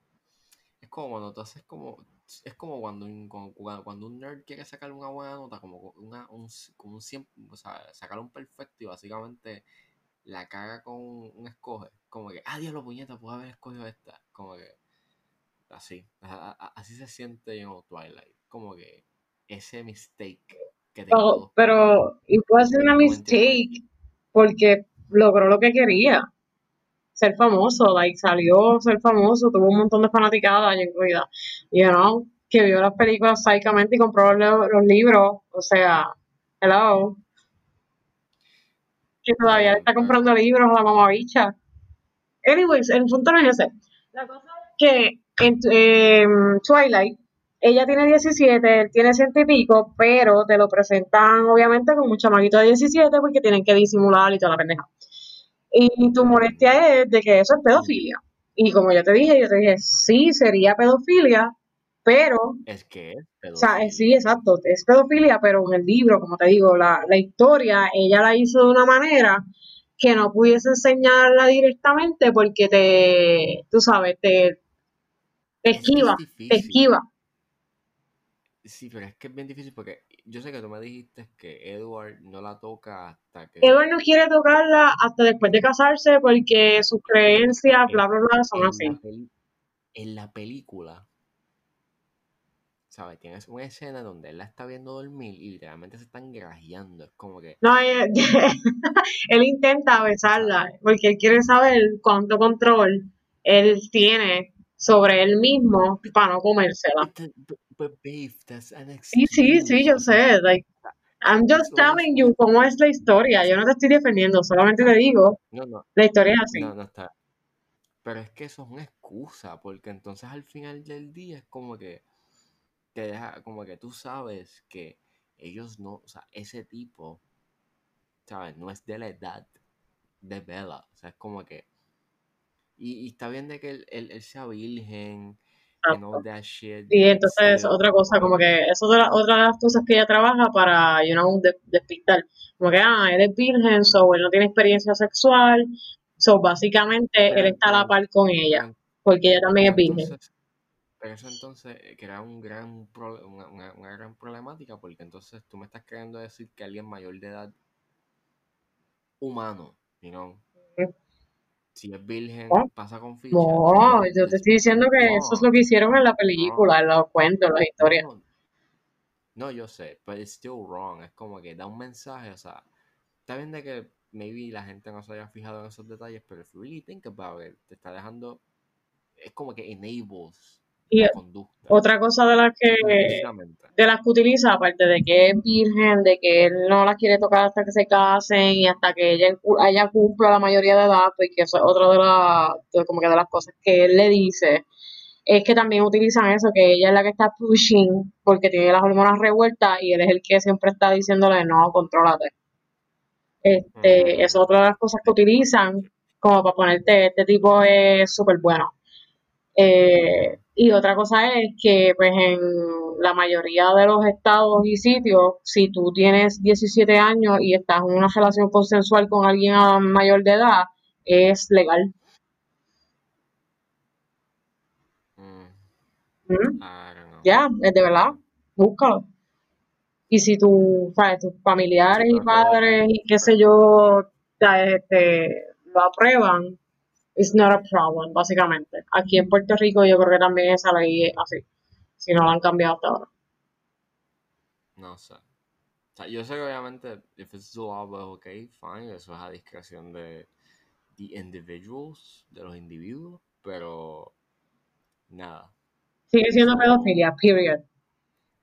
es como cuando tú haces como, es como cuando un, cuando, cuando un nerd quiere sacar una buena nota, como una, un, como un 100, o sea, sacar un perfecto y básicamente la caga con un escoge, como que, ah, diablo, puñeta, puedo haber escogido esta, como que, así, a- a- así se siente, you know, Twilight, como que, ese mistake que te Pero, quitó. pero una No entiendo. mistake porque logró lo que quería. Ser famoso, like, salió ser famoso, tuvo un montón de fanaticadas incluida, you know, que vio las películas psicamente y compró los, libros, o sea, hello, que todavía está comprando libros a la mamabicha. Anyways, el punto no es ese. La cosa es que en em, Twilight, ella tiene 17, él tiene ciento y pico, pero te lo presentan obviamente como un chamaquito de 17 porque tienen que disimular y toda la pendeja. Y tu molestia es de que eso es pedofilia. Y como yo te dije, yo te dije, sí, sería pedofilia, pero Es que es o sea, pedofilia. sí, exacto, es pedofilia, pero en el libro, como te digo, la, la historia, ella la hizo de una manera que no pudiese enseñarla directamente porque te, tú sabes, te, te es esquiva, te esquiva. Sí, pero es que es bien difícil porque yo sé que tú me dijiste que Edward no la toca hasta que Edward no quiere tocarla hasta después de casarse porque sus creencias, en, bla, bla, bla, son en así. la peli- en la película, ¿sabes? Tienes una escena donde él la está viendo dormir y literalmente se están grajeando. Es como que, No, él intenta besarla porque él quiere saber cuánto control él tiene sobre él mismo para no comérsela. Sí, sí, sí, yo sé. Like, I'm just telling you cómo es la historia. Yo no te estoy defendiendo, solamente te digo, No, no, la historia es así. no, no está. Pero es que eso es una excusa, porque entonces al final del día es como que te deja, como que tú sabes que ellos no, o sea, ese tipo, ¿sabes? No es de la edad de Bella. O sea, es como que. Y, y está bien de que él, él- él sea virgen and all Exacto. that shit, Y entonces otra cosa, como que eso es otra, otra de las cosas que ella trabaja para, you know, de- despistar. Como que, ah, él es virgen, so él no tiene experiencia sexual, so básicamente él está a la par con ella, porque ella también es virgen. pero eso entonces eh, crea un gran pro- una, una- una gran problemática, porque entonces tú me estás queriendo decir que alguien mayor de edad humano, you know, si es virgen, No, pasa con ficha, no, yo te es- estoy diciendo que eso es no, lo que hicieron en la no, película, en los cuentos, en las historias. no, no, yo sé, pero it's still wrong, es como que da un mensaje, o sea, está bien de que maybe la gente no se haya fijado en esos detalles, pero if you really think about it, te está dejando, es como que enables Y la conducta, otra cosa de las que de las que utiliza, aparte de que es virgen, de que él no las quiere tocar hasta que se casen y hasta que ella, ella cumpla la mayoría de edad, porque eso es otra de, las de como que de las cosas que él le dice, es que también utilizan eso, que ella es la que está pushing porque tiene las hormonas revueltas y él es el que siempre está diciéndole, no, contrólate. Este, es otra de las cosas que utilizan como para ponerte, este tipo es súper bueno. Eh, y otra cosa es que, pues, en la mayoría de los estados y sitios, si tú tienes 17 años y estás en una relación consensual con alguien mayor de edad, es legal. Mm. Ya, es de verdad. Búscalo. Y si tú, sabes, tus familiares y padres y qué sé yo, este, lo aprueban, it's not a problem, básicamente. Aquí en Puerto Rico yo creo que también esa ley es así, si no la han cambiado hasta ahora. No sé. O sea, yo sé que obviamente, if it's law, pues ok, fine, eso es a discreción de the individuals, de los individuos, pero nada. Sigue siendo pedofilia, period.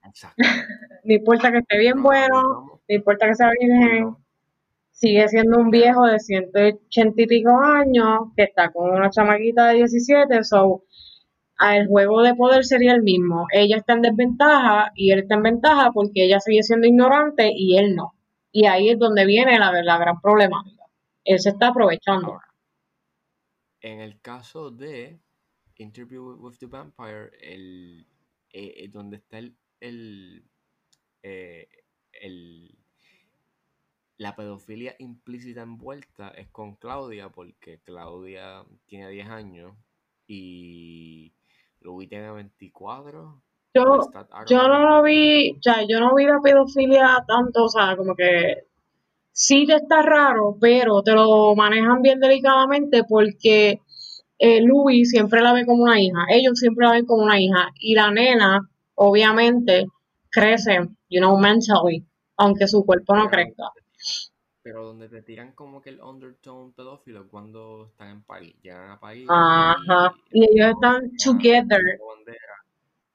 Exacto. no importa que esté bien bueno, no importa que sea virgen, sigue siendo un viejo de 180 y pico años que está con una chamaquita de 17, so el juego de poder sería el mismo. Ella está en desventaja y él está en ventaja porque ella sigue siendo ignorante y él no. Y ahí es donde viene la, la gran problemática. Él se está aprovechando. en el caso de Interview with the Vampire, el, eh, eh, donde está el, el, eh, el la pedofilia implícita envuelta es con Claudia, porque Claudia tiene 10 años y Louis tiene 24. Yo, yo no lo vi, o sea, yo no vi la pedofilia tanto, o sea, como que sí te está raro, pero te lo manejan bien delicadamente porque eh, Louis siempre la ve como una hija, ellos siempre la ven como una hija, y la nena, obviamente, crece, you know, mentally, aunque su cuerpo no crezca. Pero donde te tiran como que el undertone pedófilo cuando están en París. Llegan a París. Ajá. Y, ellos están together.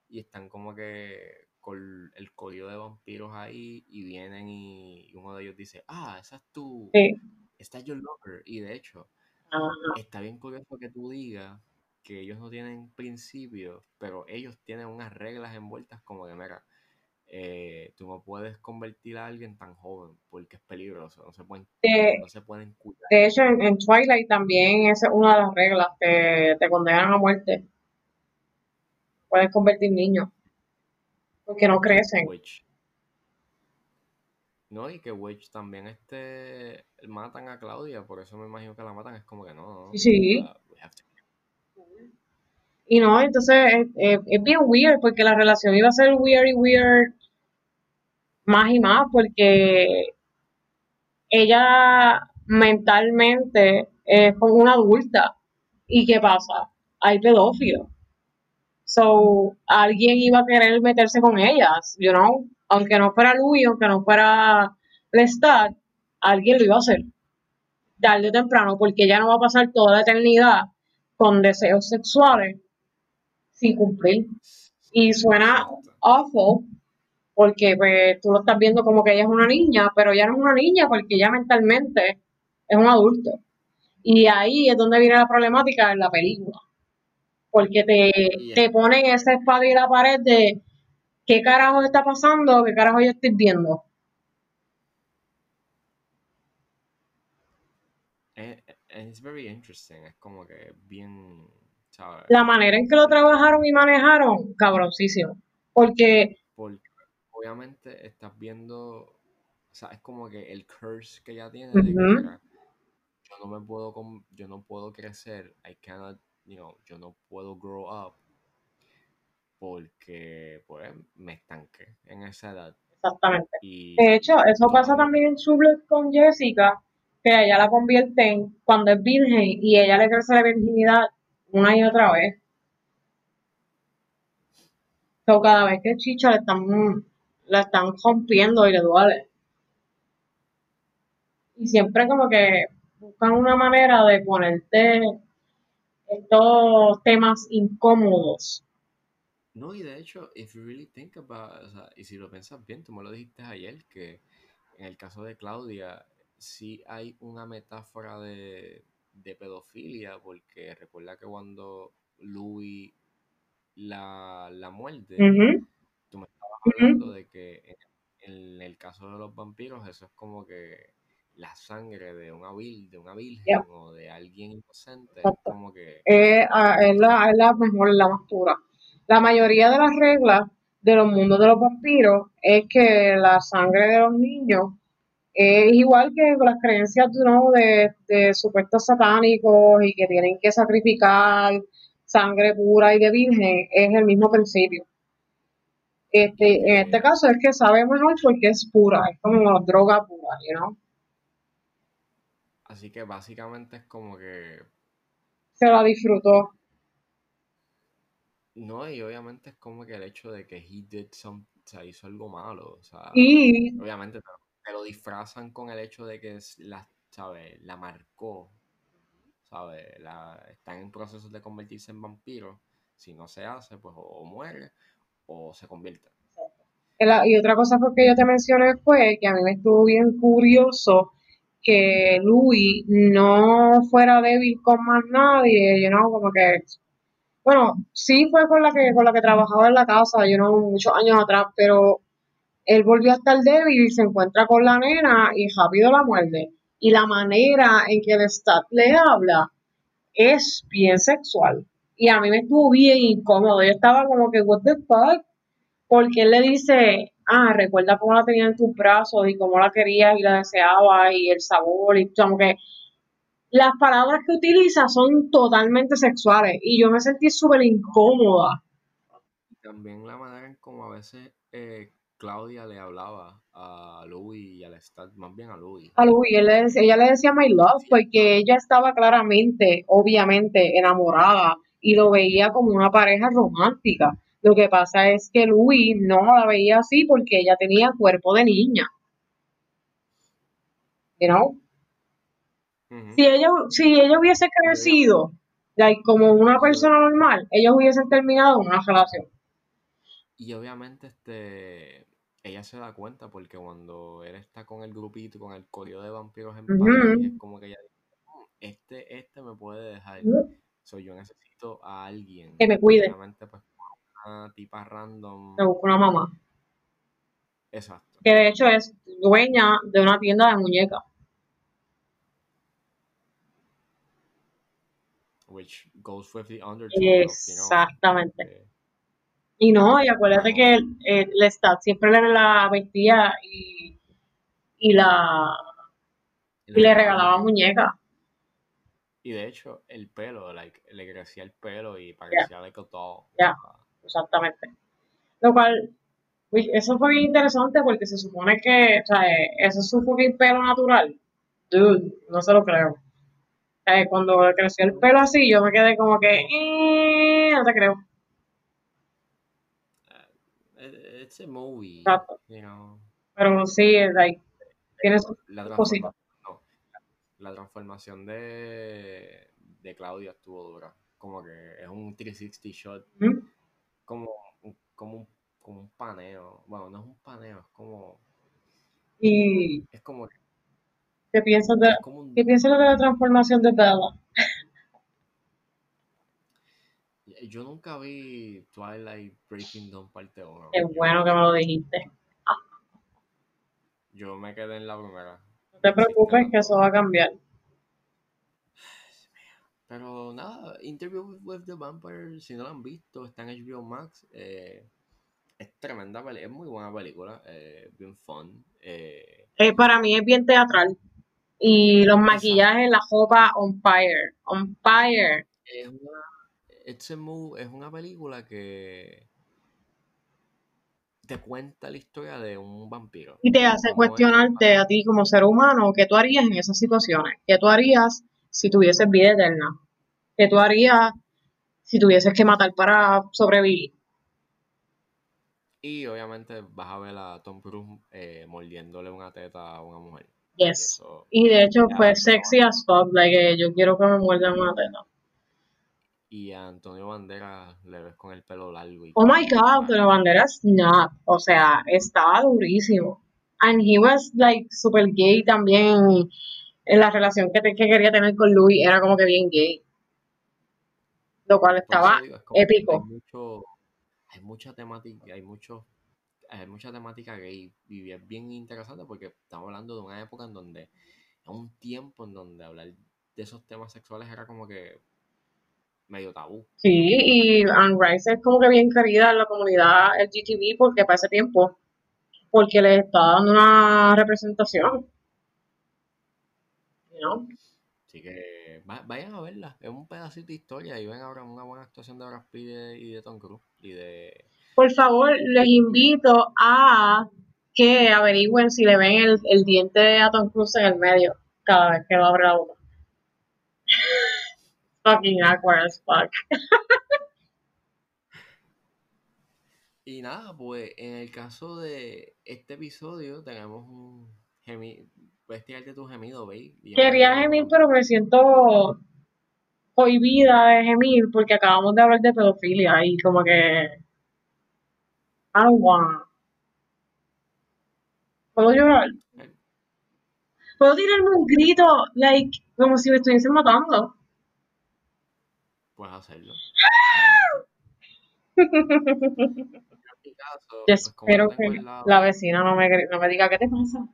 Y están como que con el código de vampiros ahí y vienen y, uno de ellos dice, ah, esa es tu... Sí. Esta es your lover. Y de hecho, está bien curioso que tú digas que ellos no tienen principios, pero ellos tienen unas reglas envueltas como de, mira, eh, tú no puedes convertir a alguien tan joven porque es peligroso, no se pueden, no se pueden cuidar. De hecho, en, Twilight también es una de las reglas que te condenan a muerte. Puedes convertir niños porque no crecen. No, y que Witch también este matan a Claudia, por eso me imagino que la matan, es como que no. Sí. Y no, entonces es, es, bien weird porque la relación iba a ser weird y weird más y más porque ella mentalmente es como una adulta. ¿Y qué pasa? Hay pedófilos. So, alguien iba a querer meterse con ellas, you know? Aunque no fuera Louis, aunque no fuera Lestat, alguien lo iba a hacer. Tarde o temprano, porque ella no va a pasar toda la eternidad con deseos sexuales sin cumplir. Y suena awful, porque pues, tú lo estás viendo como que ella es una niña, pero ella no es una niña porque ella mentalmente es un adulto. Y ahí es donde viene la problemática en la película. Porque te, te ponen esa espada y la pared de qué carajo está pasando, qué carajo yo estoy viendo. Eh, eh, es very interesting, es como que bien... La manera en que lo trabajaron y manejaron, cabroncísimo. Porque obviamente estás viendo, o sea, es como que el curse que ella tiene de que, yo no me puedo, yo no puedo crecer, I cannot, you know, yo no puedo grow up porque, pues, me estanqué en esa edad. Exactamente. de hecho, eso pasa también en Sublet con Jessica, que ella la convierte en cuando es virgen y ella le crece la virginidad una y otra vez. So, cada vez que Chicha le están la están rompiendo y le duele. Y siempre como que buscan una manera de ponerte estos temas incómodos. No, y de hecho, if you really think about, o sea, y si lo piensas bien, tú me lo dijiste ayer, que en el caso de Claudia, sí hay una metáfora de, pedofilia, porque recuerda que cuando Louis la, la me hablando de que en, el caso de los vampiros eso es como que la sangre de una, vil, de una virgen Yeah. o de alguien inocente, es como que es, ah, es la, es la mejor, la más pura. La mayoría de las reglas de los mundos de los vampiros es que la sangre de los niños es igual que las creencias ¿no? de, de supuestos satánicos y que tienen que sacrificar sangre pura y de virgen, es el mismo principio. Este, en este caso es que sabe mejor porque es pura, es como droga pura, you know? Así que básicamente es como que. Se la disfrutó. No, y obviamente es como que el hecho de que he did some, o sea, hizo algo malo. O sea, Y obviamente te, te lo disfrazan con el hecho de que es la, ¿sabes? La marcó. ¿Sabes? La, está en proceso de convertirse en vampiro. Si no se hace, pues o, o muere o se convierte. La- Y otra cosa que yo te mencioné fue que a mí me estuvo bien curioso que Louis no fuera débil con más nadie, you know, como que, bueno, sí fue con la que, con la que trabajaba en la casa, you know, muchos años atrás, pero él volvió a estar débil y se encuentra con la nena y rápido la muerde. Y la manera en que el Stat le habla es bien sexual. Y a mí me estuvo bien incómodo. Yo estaba como que, what the fuck? Porque él le dice, ah, recuerda cómo la tenía en tus brazos y cómo la querías y la deseabas y el sabor y como que las palabras que utiliza son totalmente sexuales y yo me sentí súper incómoda. También la manera en como a veces eh, Claudia le hablaba a Louis y al Stat, más bien a Louis. A Louis, él le ella le decía my love porque ella estaba claramente, obviamente, enamorada y lo veía como una pareja romántica. Lo que pasa es que Louis no la veía así porque ella tenía cuerpo de niña. You know? Si ella, si ella hubiese crecido like, como una persona normal, ellos hubiesen terminado una relación. Y obviamente este ella se da cuenta porque cuando él está con el grupito, con el coreo de vampiros en Ujú. París, es como que ella dice, "Mm, este, este me puede dejar. Ujú. So, yo necesito a alguien. Que me cuide. Obviamente, pues, una tipa random. Se busca una mamá. Exacto. Que de hecho es dueña de una tienda de muñecas. Which goes with the you know, Exactamente. Y no, y acuérdate que el, el Lestat siempre le la vestía y, y la y le regalaba muñecas. Y de hecho, el pelo, like, le crecía el pelo y parecía like a doll. Ya. Exactamente. Lo cual, eso fue bien interesante porque se supone que, o sea, eh, eso es su fucking pelo natural. Dude, no se lo creo. O sea, cuando le creció el pelo así, yo me quedé como que, eh, no te creo. Eh, It's a movie. Exacto. You know. Pero sí, es like, tiene su La cosita. transformación, no, la transformación de, de Claudia estuvo dura. Como que es un 360 shot, como, un- como, un, como un paneo. Bueno, no es un paneo, es como. ¿Y Es como, qué piensas de, es un. qué piensas de la transformación de Bella? Yo nunca vi Twilight Breaking Dawn parte 1. Qué bueno que me lo dijiste. Yo me quedé en la primera. No te preocupes que eso va a cambiar. Pero nada, Interview with, with the Vampire, si no lo han visto, está en HBO Max. eh, es tremenda película, es muy buena película, eh, bien fun. eh, Eh, para mí es bien teatral. Y los maquillajes, la ropa, on fire. On fire. es una, it's a mo- es una película que te cuenta la historia de un vampiro. Y te hace cuestionarte a ti como ser humano qué tú harías en esas situaciones. ¿Qué tú harías si tuvieses vida eterna? ¿Qué tú harías si tuvieses que matar para sobrevivir? Y obviamente vas a ver a Tom Cruise eh, mordiéndole una teta a una mujer. Yes. Eso, Y de hecho fue pero- sexy as fuck. Like, yo quiero que me muerdan una teta. Y a Antonio Banderas le ves con el pelo largo. Y Oh my god, Antonio Banderas snap. O sea, estaba durísimo. And he was like super gay también. En la relación que, te- que quería tener con Louis era como que bien gay. Lo cual Por eso estaba digo, es épico. Hay, mucho, hay mucha temática, hay mucho, hay mucha temática gay y es bien interesante porque estamos hablando de una época en donde en un tiempo en donde hablar de esos temas sexuales era como que medio tabú. Sí, y Anne Rice es como que bien querida en la comunidad LGTB porque para ese tiempo, porque le está dando una representación. ¿no? Así que va- vayan a verla. Es un pedacito de historia y ven ahora una buena actuación de Brad Pitt y de, y de Tom Cruise. Y de... Por favor, les invito a que averigüen si le ven el, el diente a Tom Cruise en el medio cada vez que lo abre la boca. Fucking awkward as fuck. Y nada, pues en el caso de este episodio tenemos un gemido. Puedes tirarte tu gemido, babe. Y yo me Quería gemir, pero me siento cohibida de gemir porque acabamos de hablar de pedofilia y como que... I don't wanna. ¿Puedo llorar? ¿Puedo tirarme un grito, like, como si me estuviesen matando? Puedes hacerlo. Adelante. En mi caso, Yo pues espero yo que lado, la vecina no me, no me diga qué te pasa.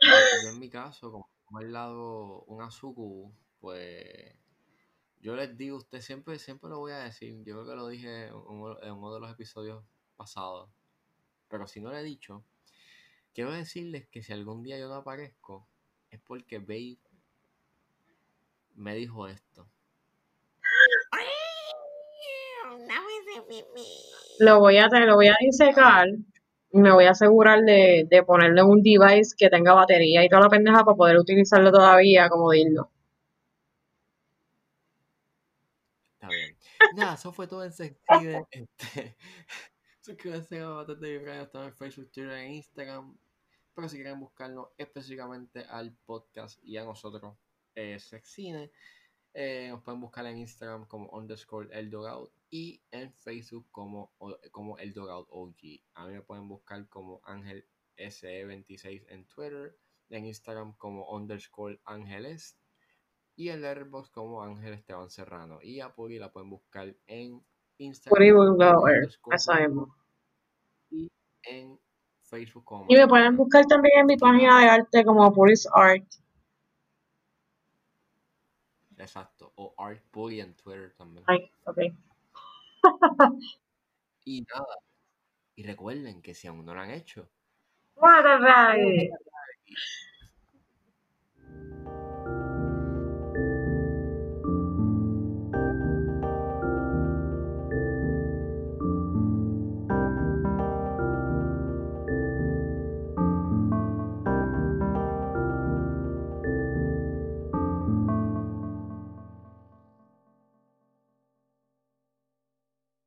yo en mi caso, como tengo al lado un azuku, pues yo les digo, usted siempre, siempre lo voy a decir, yo creo que lo dije en uno, en uno de los episodios pasados, pero si no lo he dicho, quiero decirles que si algún día yo no aparezco, es porque Babe me dijo esto. Lo voy a, lo voy a disecar y me voy a asegurar de, de ponerle un device que tenga batería y toda la pendeja para poder utilizarlo todavía como dildo. Está bien. Nada, eso fue todo en Sextide. Este, suscríbanse a de Vibra, estamos en Facebook, Twitter e Instagram. Pero si quieren buscarnos específicamente al podcast y a nosotros, eh, Sexcine, eh, nos pueden buscar en Instagram como underscore el dogout y en Facebook como, como el dogout OG. A mí me pueden buscar como Ángel SE26 en Twitter, en Instagram como underscore ángeles y en Letterboxd como Ángel Esteban Serrano. Y a Puri la pueden buscar en Instagram mismo. y en Facebook como Y me pueden buscar también en mi página de arte como Puris Art. exacto. O Art Puri en Twitter también. Ay, ok y nada. Y recuerden que si aún no lo han hecho. What a.